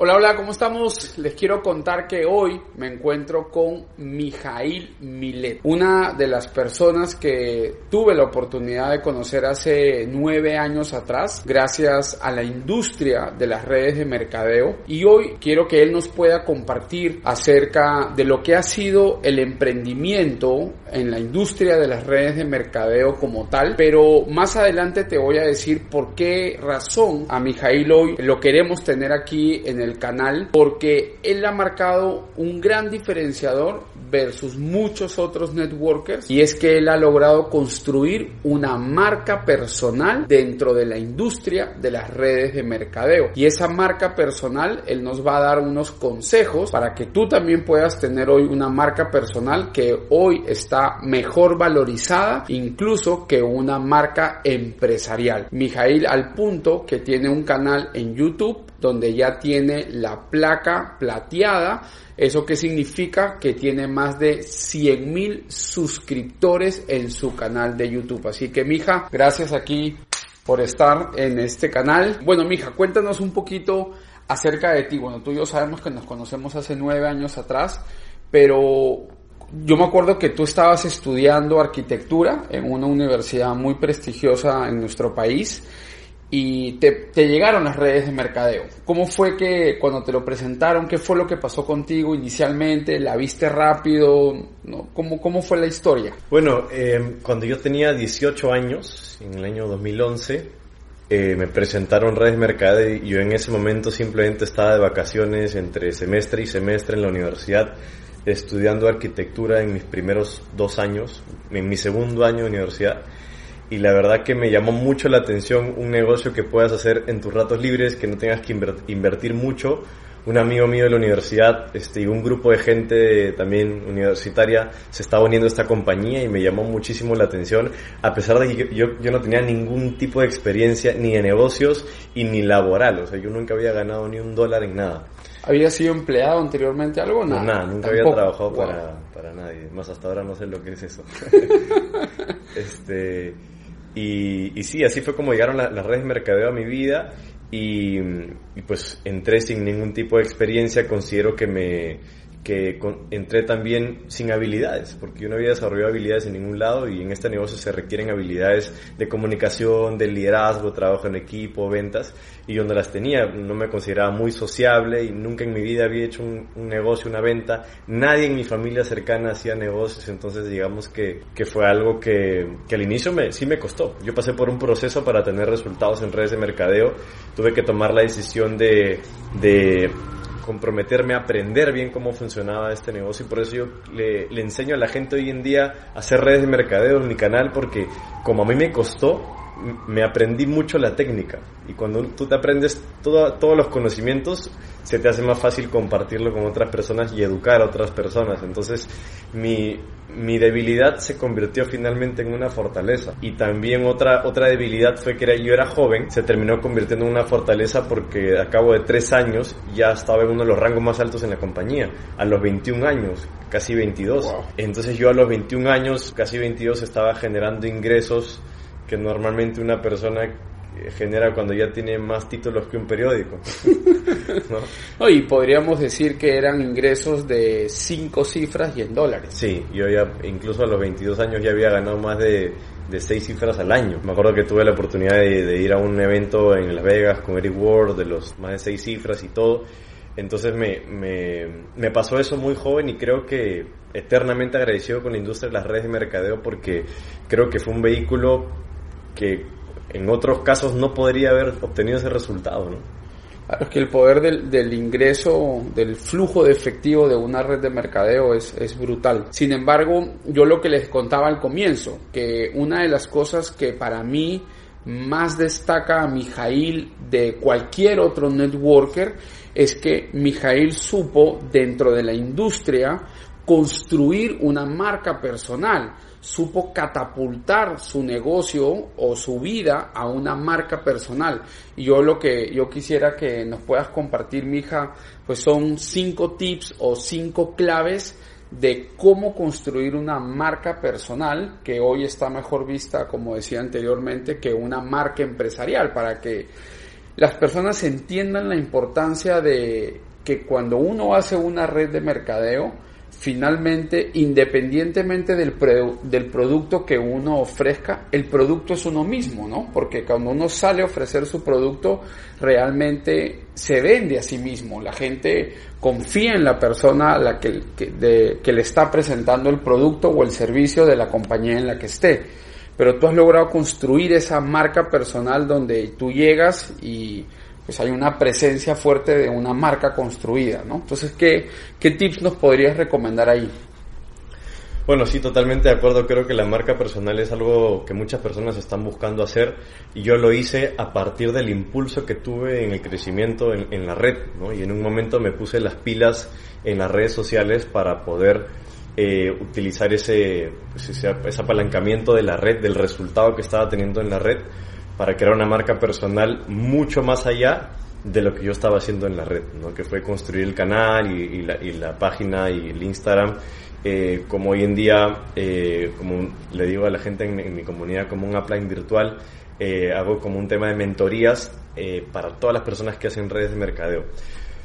Hola, hola, ¿cómo estamos? Les quiero contar que hoy me encuentro con Mijail Milet, una de las personas que tuve la oportunidad de conocer hace nueve años atrás, gracias a la industria de las redes de mercadeo. Y hoy quiero que él nos pueda compartir acerca de lo que ha sido el emprendimiento en la industria de las redes de mercadeo como tal, pero más adelante te voy a decir por qué razón a Mijail hoy lo queremos tener aquí en el el canal porque él ha marcado un gran diferenciador versus muchos otros networkers y es que él ha logrado construir una marca personal dentro de la industria de las redes de mercadeo y esa marca personal él nos va a dar unos consejos para que tú también puedas tener hoy una marca personal que hoy está mejor valorizada incluso que una marca empresarial. Mijail al punto que tiene un canal en YouTube donde ya tiene la placa plateada. ¿Eso qué significa? Que tiene más de 100 mil suscriptores en su canal de YouTube. Así que, mija, gracias aquí por estar en este canal. Bueno, mija, cuéntanos un poquito acerca de ti. Bueno, tú y yo sabemos que nos conocemos hace nueve años atrás, pero yo me acuerdo que tú estabas estudiando arquitectura en una universidad muy prestigiosa en nuestro país y te, llegaron las redes de mercadeo. ¿Cómo fue que cuando te lo presentaron, qué fue lo que pasó contigo inicialmente? ¿La viste rápido? ¿No? ¿Cómo, ¿Cómo fue la historia? Bueno, eh, cuando yo tenía 18 años, en el año 2011, eh, me presentaron redes de mercadeo y yo en ese momento simplemente estaba de vacaciones entre semestre y semestre en la universidad estudiando arquitectura en mis primeros dos años, en mi segundo año de universidad y la verdad que me llamó mucho la atención un negocio que puedas hacer en tus ratos libres, que no tengas que invertir mucho. Un amigo mío de la universidad este, y un grupo de gente también universitaria se estaba uniendo a esta compañía y me llamó muchísimo la atención, a pesar de que yo, yo no tenía ningún tipo de experiencia ni de negocios y ni laboral, o sea, yo nunca había ganado ni un dólar en nada. ¿Había sido empleado anteriormente algo? Nada, nada nunca había trabajado para, para nadie, más hasta ahora no sé lo que es eso. este y, y, sí, así fue como llegaron las redes de mercadeo a mi vida y, y, pues entré sin ningún tipo de experiencia, considero que me, que entré también sin habilidades, porque yo no había desarrollado habilidades en ningún lado y en este negocio se requieren habilidades de comunicación, de liderazgo, trabajo en equipo, ventas, y yo no las tenía, no me consideraba muy sociable y nunca en mi vida había hecho un, negocio, una venta, nadie en mi familia cercana hacía negocios, entonces digamos que, que fue algo que, al inicio sí me costó. Yo pasé por un proceso para tener resultados en redes de mercadeo, tuve que tomar la decisión de, de comprometerme a aprender bien cómo funcionaba este negocio y por eso yo le, enseño a la gente hoy en día a hacer redes de mercadeo en mi canal porque como a mí me costó, me aprendí mucho la técnica y cuando tú te aprendes todos los conocimientos se te hace más fácil compartirlo con otras personas y educar a otras personas. Entonces mi, mi debilidad se convirtió finalmente en una fortaleza y también otra, otra debilidad fue que era, yo era joven, se terminó convirtiendo en una fortaleza porque a cabo de tres años ya estaba en uno de los rangos más altos en la compañía, a los 21 años, casi 22. Entonces yo a los 21 años, casi 22, estaba generando ingresos que normalmente una persona genera cuando ya tiene más títulos que un periódico. ¿no? y podríamos decir que eran ingresos de cinco cifras y en dólares. Sí, yo ya incluso a los 22 años ya había ganado más de, de seis cifras al año. Me acuerdo que tuve la oportunidad de, ir a un evento en Las Vegas con Eric Ward de los más de seis cifras y todo. Entonces me, me, me pasó eso muy joven y creo que eternamente agradecido con la industria de las redes de mercadeo porque creo que fue un vehículo que en otros casos no podría haber obtenido ese resultado, ¿no? Claro, es que el poder del, del, ingreso, del flujo de efectivo de una red de mercadeo es, es brutal. Sin embargo, yo lo que les contaba al comienzo, que una de las cosas que para mí más destaca a Mijail de cualquier otro networker es que Mijail supo dentro de la industria construir una marca personal, supo catapultar su negocio o su vida a una marca personal. Y yo lo que yo quisiera que nos puedas compartir, mija, pues son cinco tips o cinco claves de cómo construir una marca personal que hoy está mejor vista, como decía anteriormente, que una marca empresarial, para que las personas entiendan la importancia de que cuando uno hace una red de mercadeo, finalmente, independientemente del, del producto que uno ofrezca, el producto es uno mismo, ¿no? Porque cuando uno sale a ofrecer su producto, realmente se vende a sí mismo. La gente confía en la persona la que, que le está presentando el producto o el servicio de la compañía en la que esté. Pero tú has logrado construir esa marca personal donde tú llegas y pues hay una presencia fuerte de una marca construida, ¿no? Entonces, ¿qué, qué tips nos podrías recomendar ahí? Bueno, sí, totalmente de acuerdo. Creo que la marca personal es algo que muchas personas están buscando hacer y yo lo hice a partir del impulso que tuve en el crecimiento en, la red, ¿no? Y en un momento me puse las pilas en las redes sociales para poder eh, utilizar ese, pues ese, ese apalancamiento de la red, del resultado que estaba teniendo en la red para crear una marca personal mucho más allá de lo que yo estaba haciendo en la red, ¿no? que fue construir el canal y, la, página y el Instagram, eh, como hoy en día, eh, como le digo a la gente en, mi comunidad, como un upline virtual, eh, hago como un tema de mentorías para todas las personas que hacen redes de mercadeo.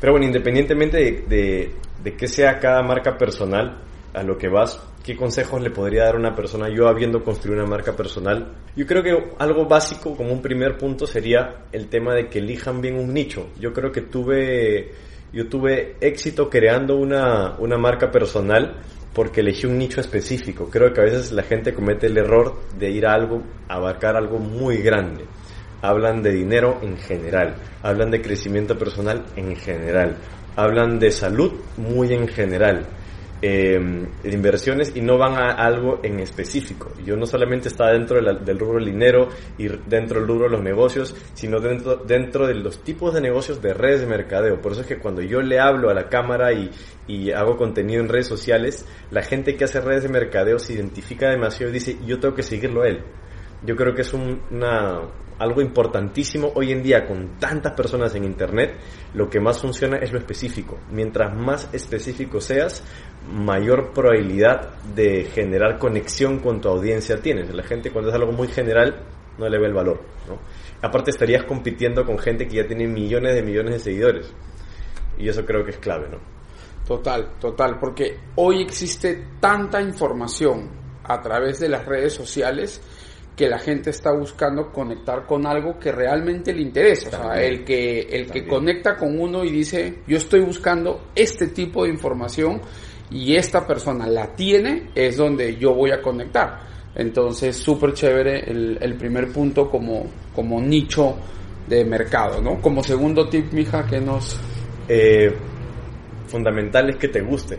Pero bueno, independientemente de, qué sea cada marca personal, a lo que vas, ¿qué consejos le podría dar a una persona yo habiendo construido una marca personal? Yo creo que algo básico como un primer punto sería el tema de que elijan bien un nicho. Yo creo que tuve, yo tuve éxito creando una, una marca personal porque elegí un nicho específico. Creo que a veces la gente comete el error de ir a algo, abarcar algo muy grande. Hablan de dinero en general, hablan de crecimiento personal en general, hablan de salud muy en general eh, inversiones y no van a algo en específico. Yo no solamente estaba dentro del rubro del dinero y dentro del rubro de los negocios, sino dentro, dentro de los tipos de negocios de redes de mercadeo. Por eso es que cuando yo le hablo a la cámara y, y hago contenido en redes sociales, la gente que hace redes de mercadeo se identifica demasiado y dice, yo tengo que seguirlo a él. Yo creo que es una, algo importantísimo hoy en día con tantas personas en Internet, lo que más funciona es lo específico. Mientras más específico seas, mayor probabilidad de generar conexión con tu audiencia tienes. La gente cuando es algo muy general no le ve el valor. Aparte estarías compitiendo con gente que ya tiene millones de millones de seguidores. Y eso creo que es clave, ¿no? Total, total, porque hoy existe tanta información a través de las redes sociales que la gente está buscando conectar con algo que realmente le interesa. o sea, el que, el que conecta con uno y dice, yo estoy buscando este tipo de información y esta persona la tiene, es donde yo voy a conectar. Entonces, súper chévere el, el, primer punto como, como nicho de mercado, ¿no? Como segundo tip, mija, que nos... Eh, fundamental es que te guste.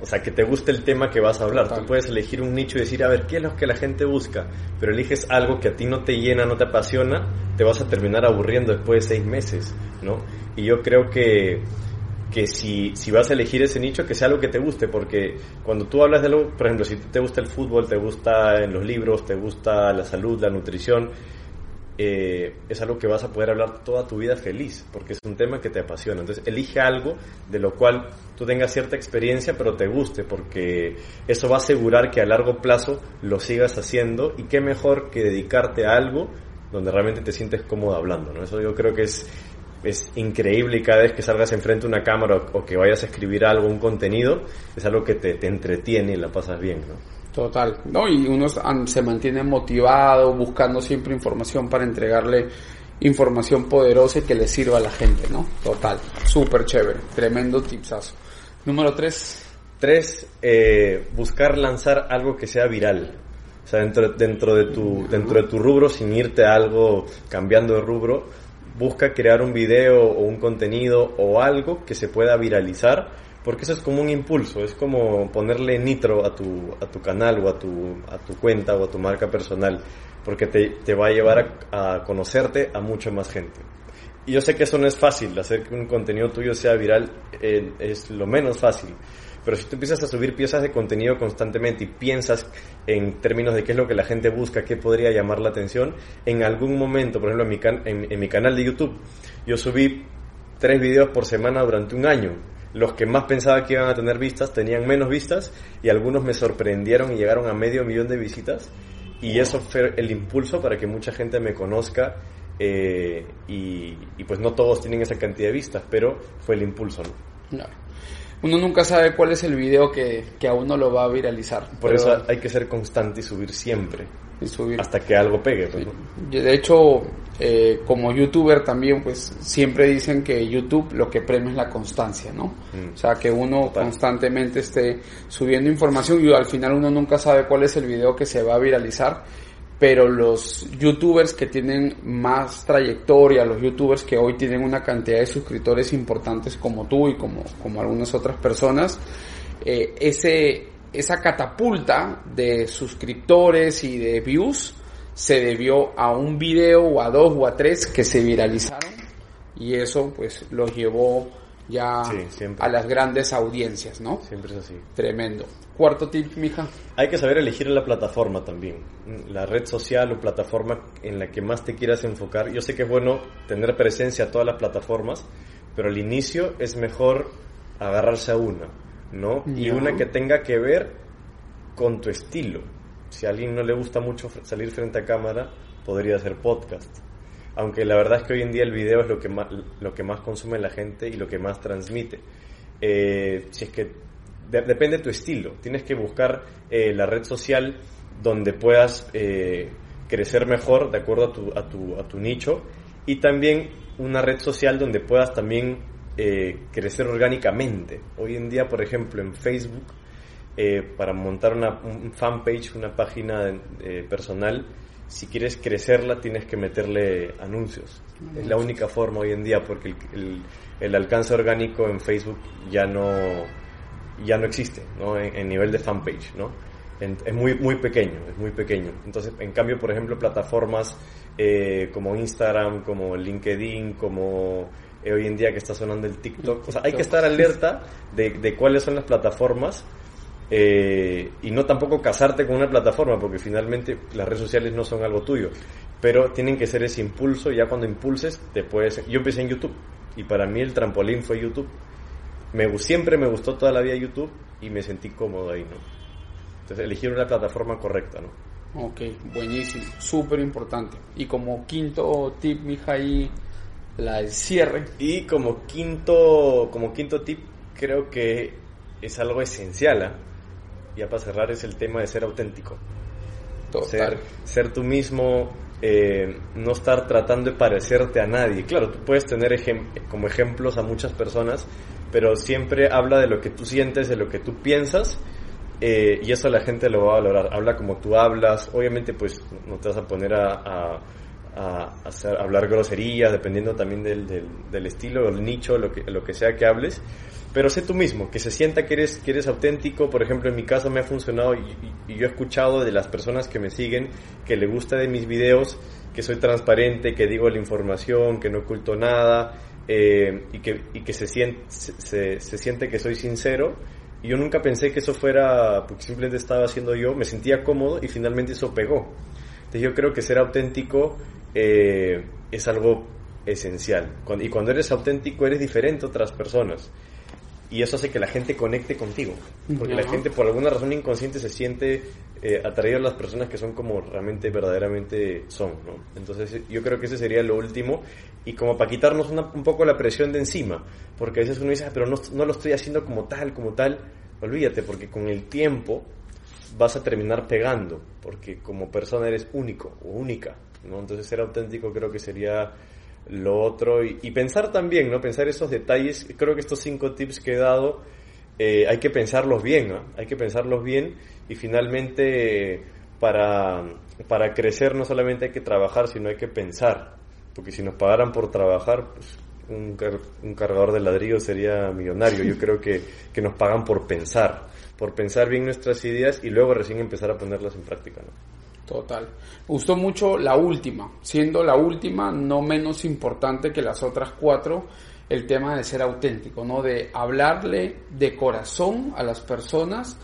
O sea, que te guste el tema que vas a hablar. Tú puedes elegir un nicho y decir, a ver, ¿qué es lo que la gente busca? Pero eliges algo que a ti no te llena, no te apasiona, te vas a terminar aburriendo después de seis meses, ¿no? Y yo creo que, que si, si vas a elegir ese nicho, que sea algo que te guste, porque cuando tú hablas de algo, por ejemplo, si te gusta el fútbol, te gusta en los libros, te gusta la salud, la nutrición, eh, es algo que vas a poder hablar toda tu vida feliz, porque es un tema que te apasiona. Entonces, elige algo de lo cual tú tengas cierta experiencia, pero te guste, porque eso va a asegurar que a largo plazo lo sigas haciendo y qué mejor que dedicarte a algo donde realmente te sientes cómodo hablando, ¿no? Eso yo creo que es, es increíble cada vez que salgas enfrente de una cámara o, que vayas a escribir algo, un contenido, es algo que te, te entretiene y la pasas bien, ¿no? Total, ¿no? Y uno se mantiene motivado, buscando siempre información para entregarle información poderosa y que le sirva a la gente, ¿no? Total, súper chévere, tremendo tipsazo. Número tres. Tres, eh, buscar lanzar algo que sea viral. O sea, dentro, dentro, de tu, dentro de tu rubro, sin irte a algo cambiando de rubro, busca crear un video o un contenido o algo que se pueda viralizar porque eso es como un impulso, es como ponerle nitro a tu, a tu canal o a tu, a tu cuenta o a tu marca personal. porque te, te va a llevar a, a, conocerte a mucha más gente. Y yo sé que eso no es fácil, hacer que un contenido tuyo sea viral eh, es lo menos fácil. Pero si tú empiezas a subir piezas de contenido constantemente y piensas en términos de qué es lo que la gente busca, qué podría llamar la atención, en algún momento, por ejemplo, en mi, can en, en mi canal de YouTube, yo subí tres videos por semana durante un año. Los que más pensaba que iban a tener vistas tenían menos vistas y algunos me sorprendieron y llegaron a medio millón de visitas. Y eso fue el impulso para que mucha gente me conozca eh, y, y, pues no todos tienen esa cantidad de vistas, pero fue el impulso, ¿no? Claro. Uno nunca sabe cuál es el video que, que a uno lo va a viralizar. Por eso hay que ser constante y subir siempre. Y subir. Hasta que algo pegue. Pues, ¿no? De hecho, eh, como youtuber también, pues siempre dicen que YouTube lo que premia es la constancia, ¿no? Mm. O sea, que uno Total. constantemente esté subiendo información y al final uno nunca sabe cuál es el video que se va a viralizar pero los youtubers que tienen más trayectoria, los youtubers que hoy tienen una cantidad de suscriptores importantes como tú y como, como algunas otras personas, eh, ese, esa catapulta de suscriptores y de views se debió a un video o a dos o a tres que se viralizaron y eso pues los llevó ya sí, a las grandes audiencias, ¿no? Siempre es así. Tremendo. Cuarto tip, mija. Hay que saber elegir la plataforma también, la red social o plataforma en la que más te quieras enfocar. Yo sé que es bueno tener presencia a todas las plataformas, pero al inicio es mejor agarrarse a una, ¿no? Y una que tenga que ver con tu estilo. Si a alguien no le gusta mucho salir frente a cámara, podría hacer podcast aunque la verdad es que hoy en día el video es lo que más, consume la gente y lo que más transmite. Eh, si es que de, depende de tu estilo, tienes que buscar eh, la red social donde puedas eh, crecer mejor de acuerdo a tu, nicho y también una red social donde puedas también crecer orgánicamente. Hoy en día, por ejemplo, en Facebook, para montar una un fanpage, una página personal, si quieres crecerla tienes que meterle anuncios. Es la única forma hoy en día porque el, el, el alcance orgánico en Facebook ya no, ya no existe ¿no? En, en nivel de fanpage. ¿no? En, es muy, muy pequeño, es muy pequeño. Entonces, en cambio, por ejemplo, plataformas eh, como Instagram, como LinkedIn, como eh, hoy en día que está sonando el TikTok, o sea, hay que estar alerta de, de cuáles son las plataformas eh, y no tampoco casarte con una plataforma, porque finalmente las redes sociales no son algo tuyo, pero tienen que ser ese impulso, ya cuando impulses te puedes... Yo empecé en YouTube, y para mí el trampolín fue YouTube. Me, siempre me gustó toda la vida YouTube, y me sentí cómodo ahí, ¿no? Entonces elegir una plataforma correcta, ¿no? Ok, buenísimo, súper importante. Y como quinto tip, mija, ahí la del cierre. Y como quinto, como quinto tip, creo que es algo esencial, ¿eh? Ya para cerrar, es el tema de ser auténtico. Total. Ser, ser tú mismo, eh, no estar tratando de parecerte a nadie. Claro, tú puedes tener ejem como ejemplos a muchas personas, pero siempre habla de lo que tú sientes, de lo que tú piensas, eh, y eso la gente lo va a valorar. Habla como tú hablas, obviamente pues no te vas a poner a, a, a hacer, a hablar groserías, dependiendo también del, del, del estilo, el nicho, lo que, lo que sea que hables, pero sé tú mismo, que se sienta que eres, que eres auténtico. Por ejemplo, en mi caso me ha funcionado y, y, y, yo he escuchado de las personas que me siguen que le gusta de mis videos, que soy transparente, que digo la información, que no oculto nada eh, y, que, y que se siente, se, se siente que soy sincero. Y yo nunca pensé que eso fuera, porque simplemente estaba haciendo yo, me sentía cómodo y finalmente eso pegó. Entonces yo creo que ser auténtico eh, es algo esencial. Y cuando eres auténtico eres diferente a otras personas y eso hace que la gente conecte contigo. Porque no. la gente, por alguna razón inconsciente, se siente eh, atraído a las personas que son como realmente, verdaderamente son. ¿no? Entonces, yo creo que ese sería lo último. Y como para quitarnos una, un poco la presión de encima. Porque a veces uno dice, ah, pero no, no lo estoy haciendo como tal, como tal. Olvídate, porque con el tiempo vas a terminar pegando. Porque como persona eres único o única. ¿no? Entonces, ser auténtico creo que sería lo otro y, pensar también, ¿no? Pensar esos detalles. Creo que estos cinco tips que he dado eh, hay que pensarlos bien. Hay que pensarlos bien y finalmente para, para crecer no solamente hay que trabajar, sino hay que pensar. Porque si nos pagaran por trabajar, pues un, un cargador de ladrillo sería millonario. Yo creo que, que nos pagan por pensar, por pensar bien nuestras ideas y luego recién empezar a ponerlas en práctica, ¿no? Total. Me gustó mucho la última, siendo la última no menos importante que las otras cuatro, el tema de ser auténtico, ¿no? De hablarle de corazón a las personas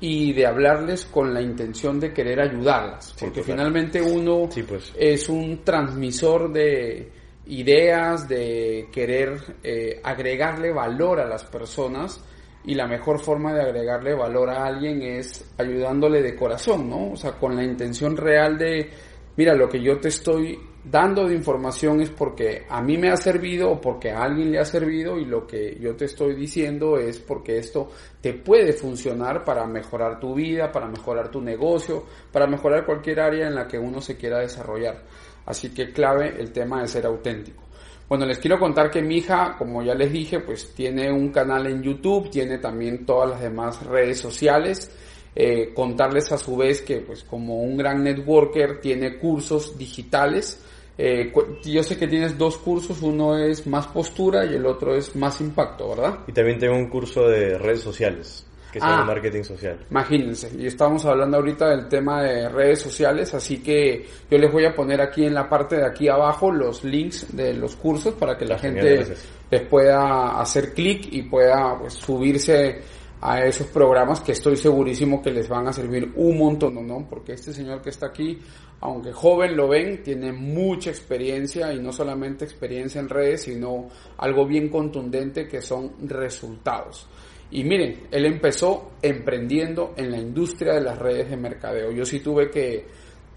y de hablarles con la intención de querer ayudarlas, porque finalmente uno pues. es un transmisor de ideas, de querer eh, agregarle valor a las personas y la mejor forma de agregarle valor a alguien es ayudándole de corazón, ¿no? O sea, con la intención real de, mira, lo que yo te estoy dando de información es porque a mí me ha servido o porque a alguien le ha servido y lo que yo te estoy diciendo es porque esto te puede funcionar para mejorar tu vida, para mejorar tu negocio, para mejorar cualquier área en la que uno se quiera desarrollar. Así que clave el tema de ser auténtico. Bueno, les quiero contar que mi hija, como ya les dije, pues tiene un canal en YouTube, tiene también todas las demás redes sociales. Eh, contarles a su vez que pues como un gran networker tiene cursos digitales. Eh, yo sé que tienes dos cursos, uno es más postura y el otro es más impacto, ¿verdad? Y también tengo un curso de redes sociales que se llama Ah. marketing social. Imagínense, y estamos hablando ahorita del tema de redes sociales, así que yo les voy a poner aquí en la parte de aquí abajo los links de los cursos para que la Ah, gente les pueda hacer clic y pueda pues, subirse a esos programas que estoy segurísimo que les van a servir un montón, ¿no? Porque este señor que está aquí, aunque joven lo ven, tiene mucha experiencia y no solamente experiencia en redes, sino algo bien contundente que son resultados. Y miren, él empezó emprendiendo en la industria de las redes de mercadeo. Yo sí tuve que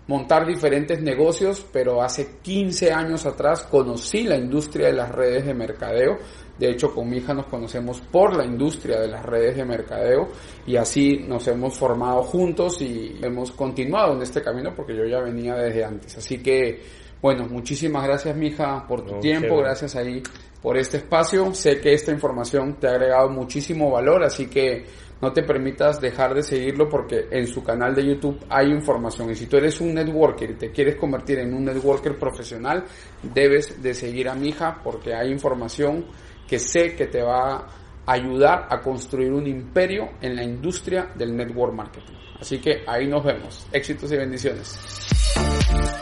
montar diferentes negocios, pero hace 15 años atrás conocí la industria de las redes de mercadeo. De hecho, con mi hija nos conocemos por la industria de las redes de mercadeo y así nos hemos formado juntos y hemos continuado en este camino porque yo ya venía desde antes. Así que, bueno, muchísimas gracias, mija, por tu tiempo. Gracias ahí por este espacio. Sé que esta información te ha agregado muchísimo valor, así que no te permitas dejar de seguirlo porque en su canal de YouTube hay información. Y si tú eres un networker y te quieres convertir en un networker profesional, debes de seguir a mi hija porque hay información que sé que te va a ayudar a construir un imperio en la industria del network marketing. Así que ahí nos vemos. Éxitos y bendiciones.